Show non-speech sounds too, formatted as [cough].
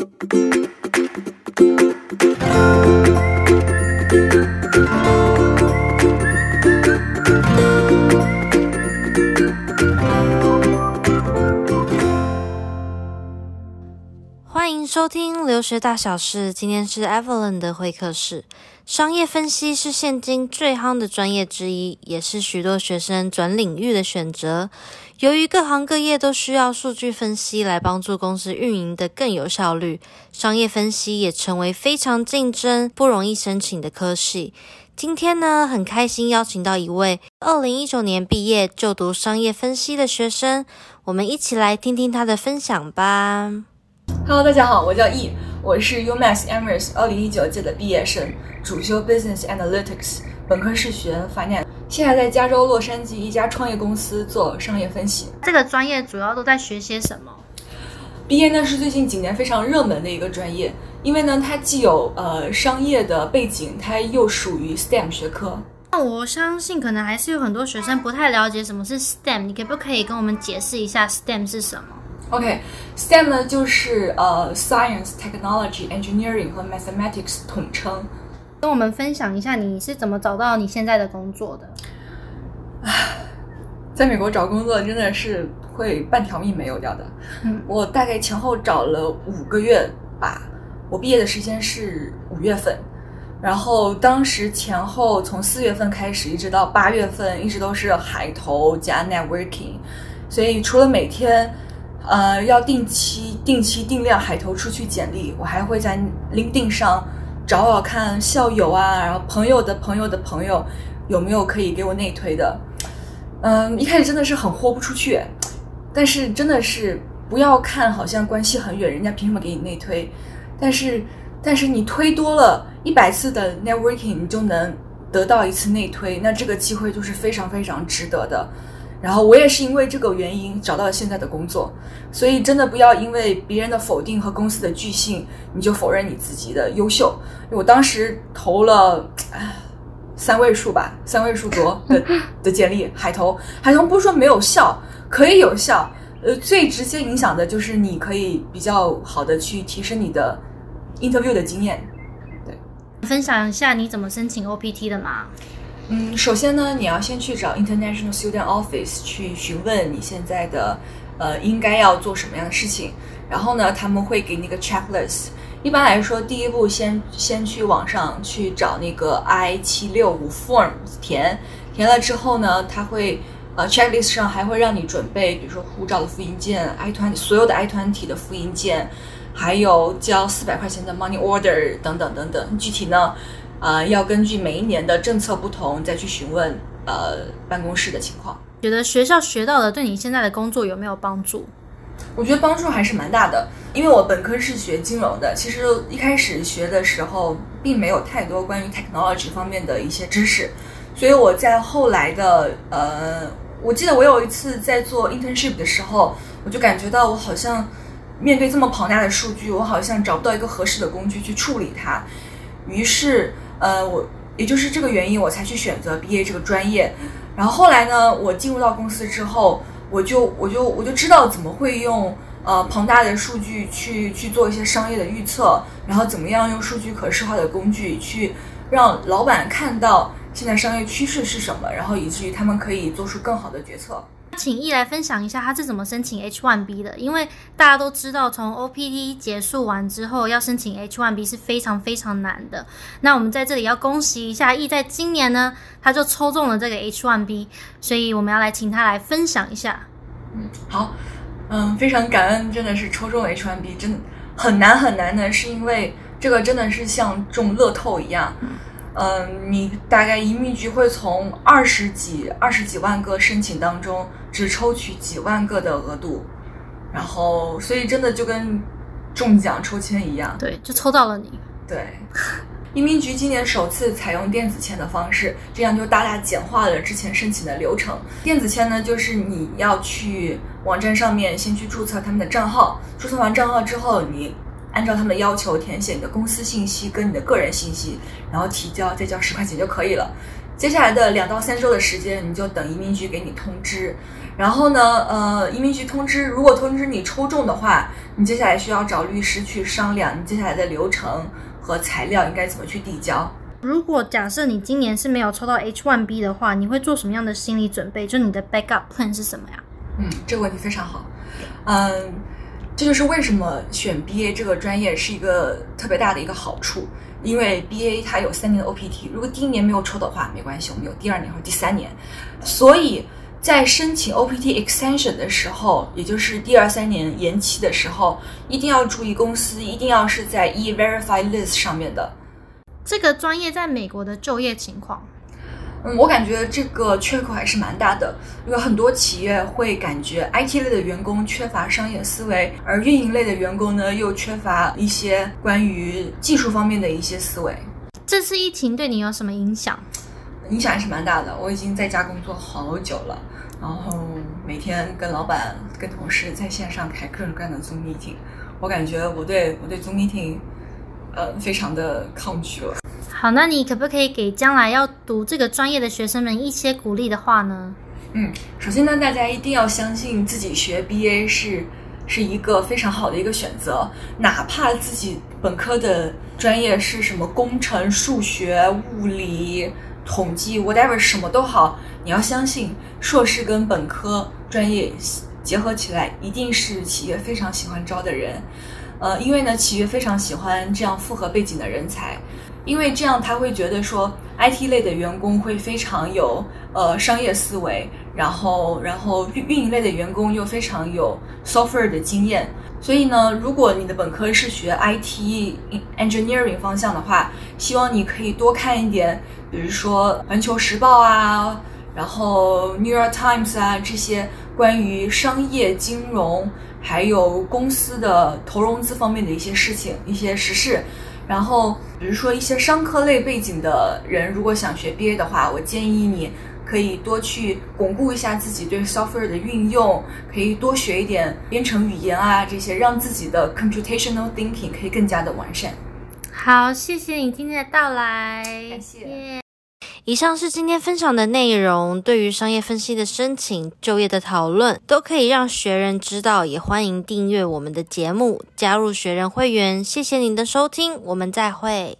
Thank you. 欢迎收听留学大小事。今天是 Evelyn 的会客室。商业分析是现今最夯的专业之一，也是许多学生转领域的选择。由于各行各业都需要数据分析来帮助公司运营得更有效率，商业分析也成为非常竞争、不容易申请的科系。今天呢，很开心邀请到一位二零一九年毕业就读商业分析的学生，我们一起来听听他的分享吧。Hello，大家好，我叫 E，我是 UMass Amherst 二零一九届的毕业生，主修 Business Analytics，本科是学 Finance，现在在加州洛杉矶一家创业公司做商业分析。这个专业主要都在学些什么？毕业呢是最近几年非常热门的一个专业，因为呢它既有呃商业的背景，它又属于 STEM 学科。那我相信可能还是有很多学生不太了解什么是 STEM，你可不可以跟我们解释一下 STEM 是什么？OK，STEM、okay, 呢就是呃 Science、Technology、Engineering 和 Mathematics 统称。跟我们分享一下你是怎么找到你现在的工作的？在美国找工作真的是会半条命没有掉的。嗯，我大概前后找了五个月吧。我毕业的时间是五月份，然后当时前后从四月份开始一直到八月份，一直都是海投加 networking，所以除了每天。呃，要定期、定期、定量海投出去简历，我还会在 LinkedIn 上找找看校友啊，然后朋友的朋友的朋友有没有可以给我内推的。嗯，一开始真的是很豁不出去，但是真的是不要看好像关系很远，人家凭什么给你内推？但是，但是你推多了一百次的 networking，你就能得到一次内推，那这个机会就是非常非常值得的。然后我也是因为这个原因找到了现在的工作，所以真的不要因为别人的否定和公司的拒信，你就否认你自己的优秀。我当时投了三位数吧，三位数多的 [laughs] 的简历，海投，海投不是说没有效，可以有效。呃，最直接影响的就是你可以比较好的去提升你的 interview 的经验。对，分享一下你怎么申请 OPT 的吗？嗯，首先呢，你要先去找 International Student Office 去询问你现在的，呃，应该要做什么样的事情。然后呢，他们会给你个 checklist。一般来说，第一步先先去网上去找那个 I-765 form 填，填了之后呢，他会呃 checklist 上还会让你准备，比如说护照的复印件、I 团所有的 I 团体的复印件，还有交四百块钱的 money order 等等等等。具体呢？啊、呃，要根据每一年的政策不同，再去询问呃办公室的情况。觉得学校学到的对你现在的工作有没有帮助？我觉得帮助还是蛮大的，因为我本科是学金融的，其实一开始学的时候并没有太多关于 technology 方面的一些知识，所以我在后来的呃，我记得我有一次在做 internship 的时候，我就感觉到我好像面对这么庞大的数据，我好像找不到一个合适的工具去处理它，于是。呃，我也就是这个原因，我才去选择 BA 这个专业。然后后来呢，我进入到公司之后，我就我就我就知道怎么会用呃庞大的数据去去做一些商业的预测，然后怎么样用数据可视化的工具去让老板看到现在商业趋势是什么，然后以至于他们可以做出更好的决策。请易来分享一下他是怎么申请 H1B 的，因为大家都知道，从 OPT 结束完之后要申请 H1B 是非常非常难的。那我们在这里要恭喜一下易在今年呢，他就抽中了这个 H1B，所以我们要来请他来分享一下。嗯，好，嗯，非常感恩，真的是抽中 H1B，真的很难很难的，是因为这个真的是像中乐透一样。嗯嗯，你大概移民局会从二十几、二十几万个申请当中只抽取几万个的额度，然后所以真的就跟中奖抽签一样，对，就抽到了你。对，移民局今年首次采用电子签的方式，这样就大大简化了之前申请的流程。电子签呢，就是你要去网站上面先去注册他们的账号，注册完账号之后，你。按照他们的要求填写你的公司信息跟你的个人信息，然后提交，再交十块钱就可以了。接下来的两到三周的时间，你就等移民局给你通知。然后呢，呃，移民局通知，如果通知你抽中的话，你接下来需要找律师去商量你接下来的流程和材料应该怎么去递交。如果假设你今年是没有抽到 H1B 的话，你会做什么样的心理准备？就你的 backup plan 是什么呀？嗯，这个问题非常好。嗯，这就是为什么选 BA 这个专业是一个特别大的一个好处，因为 BA 它有三年的 OPT，如果第一年没有抽的话，没关系，我们有第二年或第三年。所以在申请 OPT extension 的时候，也就是第二三年延期的时候，一定要注意公司一定要是在 E-Verify list 上面的。这个专业在美国的就业情况，嗯，我感觉这个缺口还是蛮大的，因为很多企业会感觉 IT 类的员工缺乏商业思维，而运营类的员工呢又缺乏一些关于技术方面的一些思维。这次疫情对你有什么影响？影响还是蛮大的。我已经在家工作好久了，然后每天跟老板、跟同事在线上开各种各样的 Zoom meeting，我感觉我对我对 Zoom meeting。呃，非常的抗拒了。好，那你可不可以给将来要读这个专业的学生们一些鼓励的话呢？嗯，首先呢，大家一定要相信自己学 BA 是是一个非常好的一个选择，哪怕自己本科的专业是什么工程、数学、物理、统计，whatever 什么都好，你要相信硕士跟本科专业结合起来，一定是企业非常喜欢招的人。呃，因为呢，企业非常喜欢这样复合背景的人才，因为这样他会觉得说，IT 类的员工会非常有呃商业思维，然后然后运运营类的员工又非常有 software 的经验，所以呢，如果你的本科是学 IT engineering 方向的话，希望你可以多看一点，比如说环球时报啊，然后 New York Times 啊这些关于商业金融。还有公司的投融资方面的一些事情、一些实事，然后比如说一些商科类背景的人，如果想学 BA 的话，我建议你可以多去巩固一下自己对 software 的运用，可以多学一点编程语言啊，这些让自己的 computational thinking 可以更加的完善。好，谢谢你今天的到来，感谢。Yeah. 以上是今天分享的内容。对于商业分析的申请、就业的讨论，都可以让学人知道。也欢迎订阅我们的节目，加入学人会员。谢谢您的收听，我们再会。